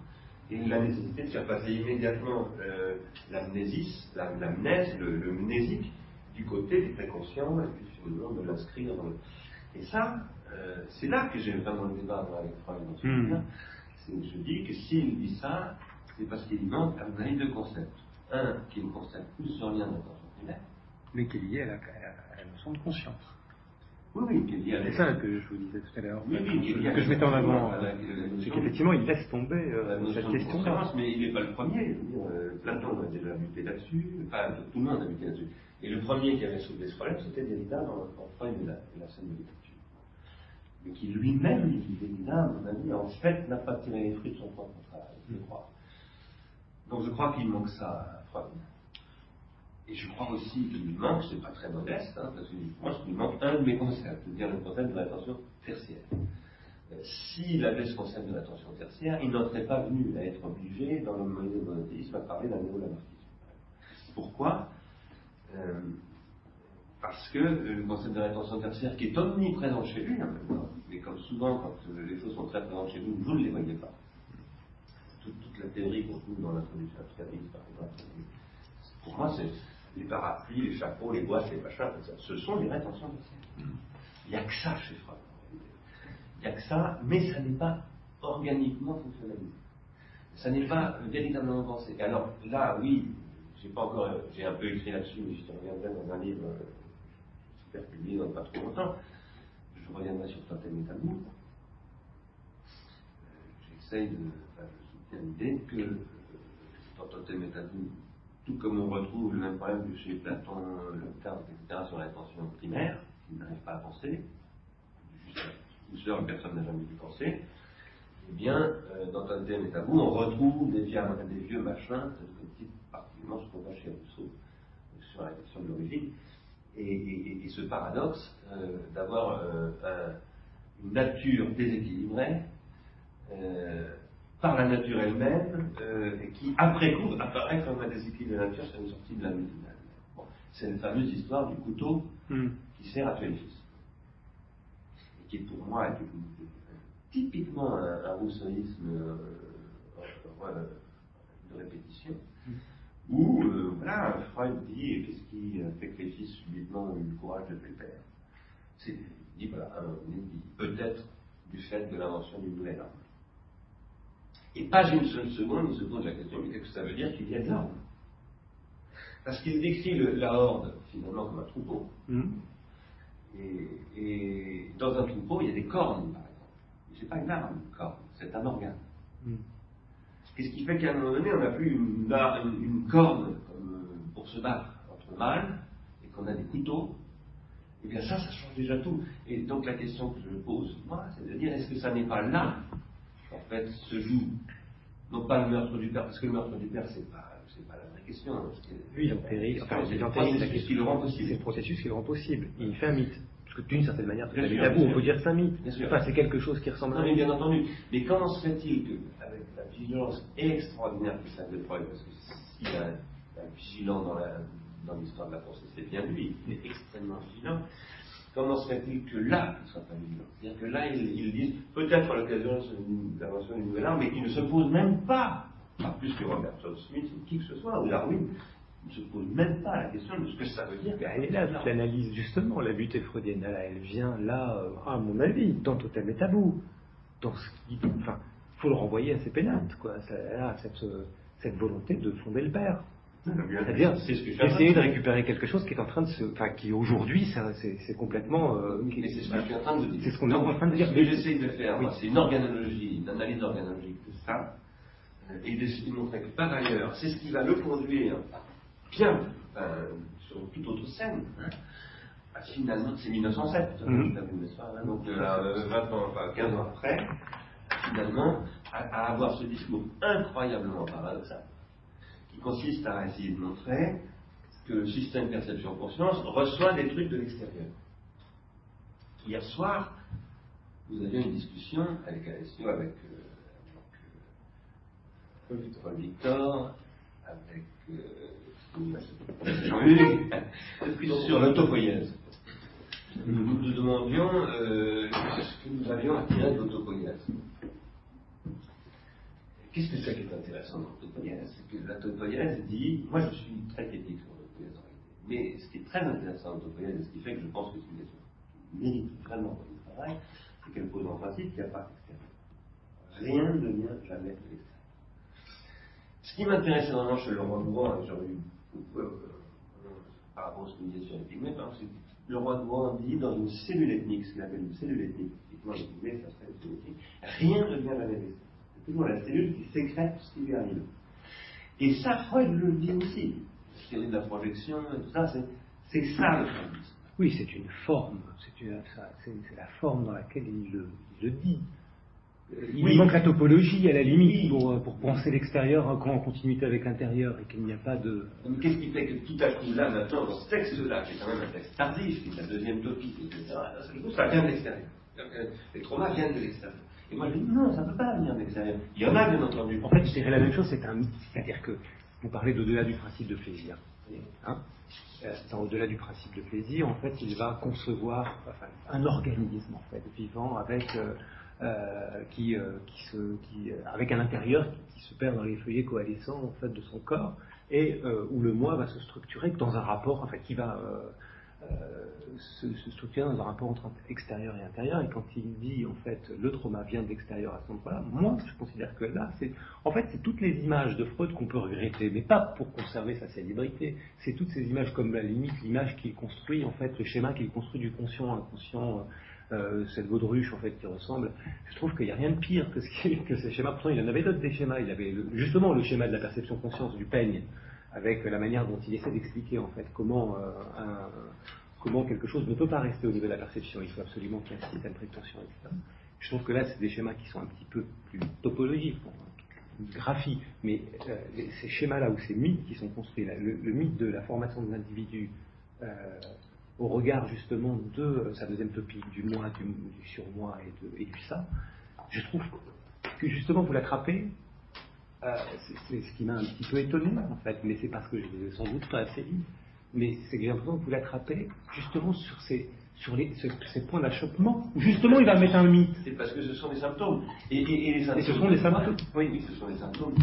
et la nécessité de faire passer immédiatement euh, l'amnésis, l'amnèse, le, le, mnésique, du côté du préconscient et puis finalement de l'inscrire. Et ça, euh, c'est là que j'ai vraiment le débat avec Freud dans ce. Je dis que s'il dit ça, c'est parce qu'il manque à mon avis deux concepts. Un qui est le concept plus sur lien d'intention primaire. Mais qui est lié à la, de conscience. Oui, oui, C'est ça que je vous disais tout à l'heure. Oui, oui, que je mettais en avant. C'est qu'effectivement, il laisse tomber euh, cette question-là. Mais il n'est pas le premier. Euh, Platon a déjà buté là-dessus. Enfin, tout le monde a buté là-dessus. Et le premier qui avait soulevé ce problème, c'était Derrida dans, Freud et la, scène de l'écriture. Mais qui lui-même, dit Derrida, à mon avis, en fait, n'a pas tiré les fruits de son propre travail, je crois. Donc je crois qu'il manque ça à Freud. Et je crois aussi qu'il manque, c'est pas très modeste, hein, parce que je pense qu'il manque un de mes concepts, c'est-à-dire le concept de l'attention tertiaire. Euh, s'il avait ce concept de l'attention tertiaire, il n'en serait pas venu à être obligé, dans le monothéisme, à parler d'un néo-lamarckisme. Pourquoi? Euh, Parce que le concept de rétention tertiaire, qui est omniprésent chez lui, hein, mais comme souvent, quand les choses sont très présentes chez nous, vous ne les voyez pas. Toute, la théorie qu'on trouve dans l'introduction à par exemple, pour moi, c'est les parapluies, les chapeaux, les boîtes, les machins, ce sont les rétentions tertiaires. Il n'y a que ça chez Freud. Il n'y a que ça, mais ça n'est pas organiquement fonctionnalisé. Ça n'est pas véritablement pensé. Alors là, oui, j'ai pas encore, j'ai un peu écrit là-dessus, mais je reviendrai dans un livre euh, super publié dans pas trop longtemps. Je reviendrai sur Totem et Tabou. Euh, j'essaye de, enfin, je soutiens l'idée que euh, dans Totem et Tabou, tout comme on retrouve le même problème que chez Platon, le Kant, etc., sur l'intention primaire, qui n'arrive pas à penser, une seule personne n'a jamais pu penser, eh bien, euh, dans un thème et tabou, on retrouve des vieux, des vieux machins, particulièrement ce qu'on voit chez Rousseau sur la question de l'origine, et, ce paradoxe euh, d'avoir euh, une nature déséquilibrée par la nature elle-même, et qui, après coup, apparaît comme un déséquilibre de la nature sur une sortie de la médicale. c'est la fameuse histoire du couteau hmm. qui sert à tuer le fils. Et qui, pour moi, est une, typiquement un, rousseauisme euh, euh, de répétition, mm. où euh, voilà, Freud dit qu'est-ce qui fait que les fils subitement ont eu le courage de tuer le père C'est dit voilà, peut-être du fait de l'invention d'une nouvelle arme. Et pas une seule seconde, il se pose la question qu'est-ce que ça veut dire qu'il y a de l'arme Parce qu'il décrit la horde finalement comme un troupeau. Mm. Et, et, dans un troupeau, il y a des cornes, c'est pas une arme, corps, c'est un organe. Mm. Qu'est-ce qui fait qu'à un moment donné, on n'a plus une, une, corne comme, euh, pour se battre entre mâles et qu'on a des couteaux Eh bien, ça, ça change déjà tout. Et donc, la question que je pose, moi, c'est de dire est-ce que ça n'est pas là fait se joue, non pas le meurtre du père, parce que le meurtre du père, c'est pas, c'est pas la vraie question. Oui, il en enfin, c'est le processus qui le rend possible. C'est le processus qui le rend possible. Il fait un mythe. Parce que d'une certaine manière, c'est tabou, on peut dire que c'est un mythe. Enfin, c'est quelque chose qui ressemble à. Non, bien entendu. Mais comment se fait-il qu'avec la vigilance extraordinaire que ça de Freud, parce que s'il y a un vigilant dans l'histoire de la pensée, c'est bien lui, il est extrêmement vigilant. Comment se fait-il que là, il ne soit pas C'est-à-dire que là, ils, disent, peut-être à l'occasion de l'invention d'une nouvelle arme, mais ils ne se posent même pas, pas plus que Robertson Smith qui que ce soit, ou Darwin, ne se pose même pas la question de ce que ça veut dire. Elle est là, l'analyse, justement, la butée freudienne, elle, vient là, euh, à mon avis, dans Totem et Tabou. Dans ce qui. Enfin, faut le renvoyer à ses pénates, quoi. Ça, cette, cette volonté de fonder le père. C'est-à-dire, c'est ce essayer de récupérer quelque chose qui est en train de se, enfin, qui aujourd'hui, c'est complètement. Euh, mais c'est ce que je suis en train de dire. C'est ce qu'on est en train de dire. Ce que j'essaie de faire, c'est une organologie, une analyse organologique de ça, euh, et de démontrer que par ailleurs, c'est ce qui va le conduire bien euh, sur toute autre scène. Hein. Ah, finalement, c'est 1907, mmh. hein, donc euh, 20 ans, enfin 15 ans après, finalement, à, avoir ce discours incroyablement paradoxal, qui consiste à essayer de montrer que le système perception-conscience reçoit des trucs de l'extérieur. Hier soir, nous avions une discussion avec Alessio, avec, euh, Paul Victor, avec euh, sur l'autopoïèse. Nous nous demandions euh, ce que nous avions à tirer de l'autopoïèse. Qu'est-ce que c'est qui est intéressant dans l'autopoïèse C'est que l'autopoïèse dit, moi je suis très critique sur l'autopoïèse en réalité, mais ce qui est très intéressant dans l'autopoïèse, et ce qui fait que je pense que c'est qui mérite vraiment du travail, c'est qu'elle pose en principe qu'il n'y a pas d'extérieur. Rien ne vient jamais de. Ce qui m'intéresse énormément chez le roi Bourgoin, et j'aurais eu par rapport à ce que disiez sur les pygmées, que le roi de Bois dit dans une cellule ethnique, ce qu'il appelle une cellule ethnique, typiquement les pygmées, ça serait une cellule ethnique, rien ne vient manifester. C'est toujours la cellule qui sécrète ce qui lui arrive. Et ça, Freud le dit aussi. La théorie de la projection et tout ça, c'est ça le Freud. Oui, c'est une forme, c'est la forme dans laquelle il le, il le dit. Il manque la topologie à la limite pour, pour penser l'extérieur en continuité avec l'intérieur et qu'il n'y a pas de. Qu'est-ce qui fait que tout à coup là, maintenant, dans ce texte-là, qui est quand même un texte tardif, qui est la deuxième topie, etc., ça vient de l'extérieur. Les traumas viennent de l'extérieur. Et moi je dis non, ça ne peut pas venir de l'extérieur. Il y en a bien entendu. En fait, je dirais la même chose, c'est un mythe. C'est-à-dire que vous parlez d'au-delà du principe de plaisir. Hein euh, au-delà du principe de plaisir, en fait, il va concevoir un organisme vivant avec euh, euh, qui, avec un intérieur qui, se perd dans les feuillets coalescents de son corps et où le moi va se structurer dans un rapport, qui va se, se, structurer dans un rapport entre extérieur et intérieur. Et quand il dit, en fait, le trauma vient de l'extérieur à ce moment-là, moi, je considère que là, c'est, en fait, c'est toutes les images de Freud qu'on peut regretter, mais pas pour conserver sa célébrité. C'est toutes ces images comme la limite, l'image qu'il construit, en fait, le schéma qu'il construit du conscient à inconscient. Euh, cette vaudruche en fait qui ressemble. Je trouve qu'il n'y a rien de pire que, ce que ces schémas. Pourtant, il en avait d'autres des schémas. Il avait justement le schéma de la perception conscience du peigne, avec la manière dont il essaie d'expliquer en fait comment, euh, comment quelque chose ne peut pas rester au niveau de la perception, il faut absolument qu'il y ait un système de prétention, etc. Je trouve que là, c'est des schémas qui sont un petit peu plus topologiques, une graphie, mais euh, ces schémas-là ou ces mythes qui sont construits, le, mythe de la formation de l'individu euh, au regard justement de sa deuxième topique, du moi, du, du surmoi et du ça, je trouve que justement vous l'attrapez euh, c'est ce qui m'a un petit peu étonné, en fait, mais c'est parce que je ne sans doute pas assez lu. Mais c'est que j'ai l'impression que vous l'attrapez justement sur ces, sur les, ces points d'achoppement, justement il va mettre un mythe. C'est parce que ce sont des symptômes. Et, et, les symptômes. Et ce sont des symptômes. Oui, oui, ce sont des symptômes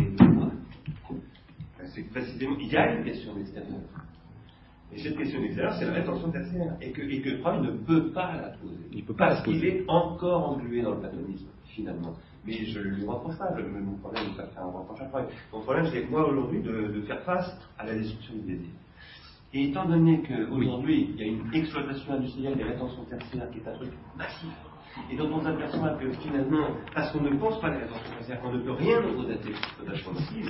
C'est précisément. Il y a une question extérieure. Et cette question extérieure, c'est la rétention tertiaire. Et que, et que Freud ne peut pas la poser. Il peut pas parce qu'il est encore englué dans le patonisme, finalement. Mais je ne lui reproche pas. mon problème, c'est pas faire un reproche à Freud. Mon problème, c'est moi aujourd'hui de, de, faire face à la destruction du désir. Et étant donné qu'aujourd'hui, il y a une exploitation industrielle des rétentions tertiaires qui est un truc massif, et dont on s'aperçoit que finalement, parce qu'on ne pense pas à les rétentions tertiaires, qu'on ne peut rien opposer l'exploitation massive,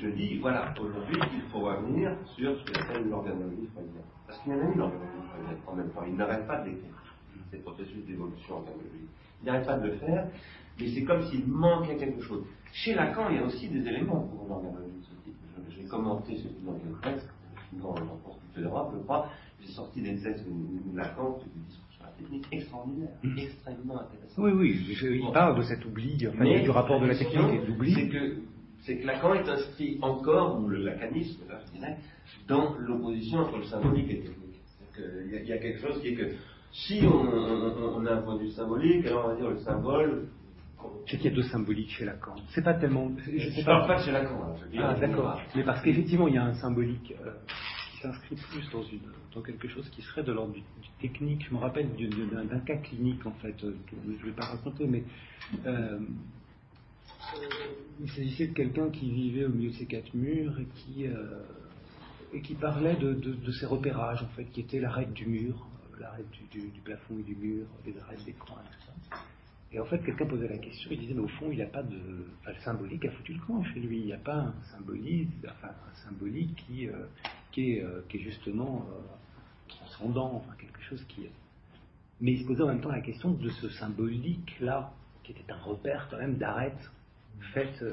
je dis, voilà, aujourd'hui, il faut revenir sur ce qu'on appelle l'organologie freudienne. Parce qu'il y en a eu l'organologie freudienne en même temps. Il n'arrête pas de l'écrire, ces processus d'évolution organologique. Il n'arrête pas de le faire, mais c'est comme s'il manquait quelque chose. Chez Lacan, il y a aussi des éléments pour l'organologie de ce type. J'ai commenté ce type d'organologie dans le l'Europe, je crois, j'ai sorti des textes de Lacan, des discours sur la technique extraordinaire, mmh. extrêmement intéressant. Oui, oui, il parle de cet oubli, enfin, du rapport de la technique et de l'oubli. C'est que, c'est que Lacan est inscrit encore, ou le lacanisme, là, je dirais, dans l'opposition entre le symbolique et le technique. Il y, a quelque chose qui est que si on, on, a un point de vue symbolique, alors on va dire le symbole, c'est qu'il y a deux symboliques chez Lacan. C'est pas tellement. Je ne parle pas chez Lacan. Hein, ah, d'accord. Mais parce qu'effectivement, il y a un symbolique euh, qui s'inscrit plus dans, une, dans quelque chose qui serait de l'ordre du, technique. Je me rappelle d'un cas clinique, en fait, euh, que je ne vais pas raconter, mais euh, il s'agissait de quelqu'un qui vivait au milieu de ces quatre murs et qui, et qui parlait de, de, ses repérages, en fait, qui était l'arrêt du mur, l'arrêt du, du, plafond et du mur, les arêtes des coins, tout ça. Et en fait, quelqu'un posait la question, il disait, mais au fond, il n'y a pas de. Enfin, le symbolique a foutu le camp chez lui. Il n'y a pas un symbolique, enfin, un symbolique qui, euh, euh, est, justement euh, transcendant, enfin, quelque chose qui. Mais il se posait en même temps la question de ce symbolique-là, qui était un repère quand même d'arête faite.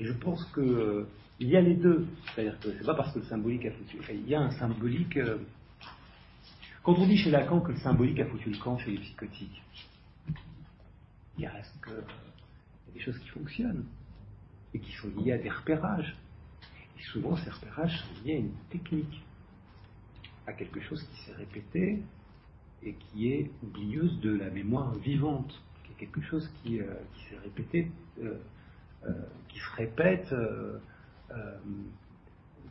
et je pense que il y a les deux. C'est-à-dire que c'est pas parce que le symbolique a foutu. Enfin, il y a un symbolique. quand on dit chez Lacan que le symbolique a foutu le camp chez les psychotiques, il reste que y a des choses qui fonctionnent et qui sont liées à des repérages. Et souvent, ces repérages sont liés à une technique, à quelque chose qui s'est répété et qui est oublieuse de la mémoire vivante, qui est quelque chose qui, euh, s'est répété, euh, euh, qui se répète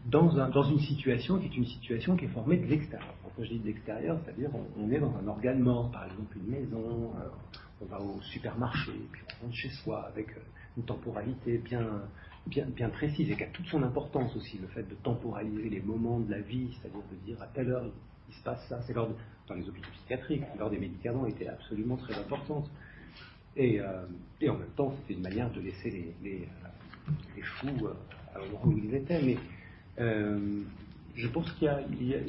dans, dans, une situation qui est une situation qui est formée de l'extérieur. Quand je dis de l'extérieur, c'est-à-dire on, est dans un organe mort, par exemple une maison, on va au supermarché, puis on rentre chez soi avec euh, une temporalité bien, bien, précise et qui a toute son importance aussi, le fait de temporaliser les moments de la vie, c'est-à-dire de dire à telle heure il, se passe ça. C'est lors dans les hôpitaux psychiatriques, l'heure des médicaments était absolument très importante. Et, euh, et en même temps, c'était une manière de laisser les, les, euh, les fous à l'endroit où ils étaient. Mais je pense qu'il y, a,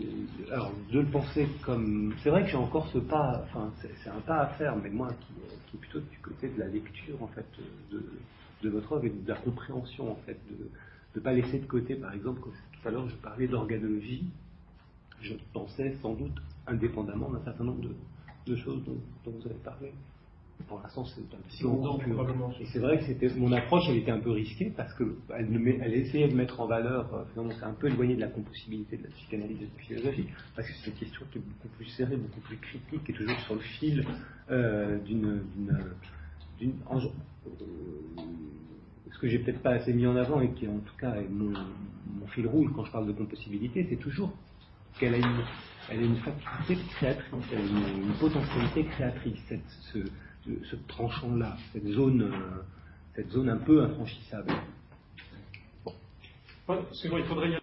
alors de le penser comme, c'est vrai que j'ai encore ce pas, enfin c'est un pas à faire, mais moi qui, est plutôt du côté de la lecture en fait de, votre œuvre et de la compréhension en fait, de ne pas laisser de côté, par exemple, tout à l'heure je parlais d'organologie, je pensais sans doute indépendamment d'un certain nombre de choses dont, vous avez parlé. Pour l'instant, c'est un petit peu plus. Et c'est vrai que c'était mon approche, elle était un peu risquée parce que elle, essayait de mettre en valeur, euh, finalement, c'est un peu éloigné de la compossibilité de la psychanalyse et de la philosophie, parce que c'est une question qui est beaucoup plus serrée, beaucoup plus critique, qui est toujours sur le fil euh, d'une, d'une, euh, ce que j'ai peut-être pas assez mis en avant et qui en tout cas est mon, mon fil rouge quand je parle de compossibilité, c'est toujours qu'elle a une, elle a une faculté créatrice, elle a une, potentialité créatrice, cette, ce, ce, tranchant-là, cette zone, euh, cette zone un peu infranchissable. Bon. Ouais, il faudrait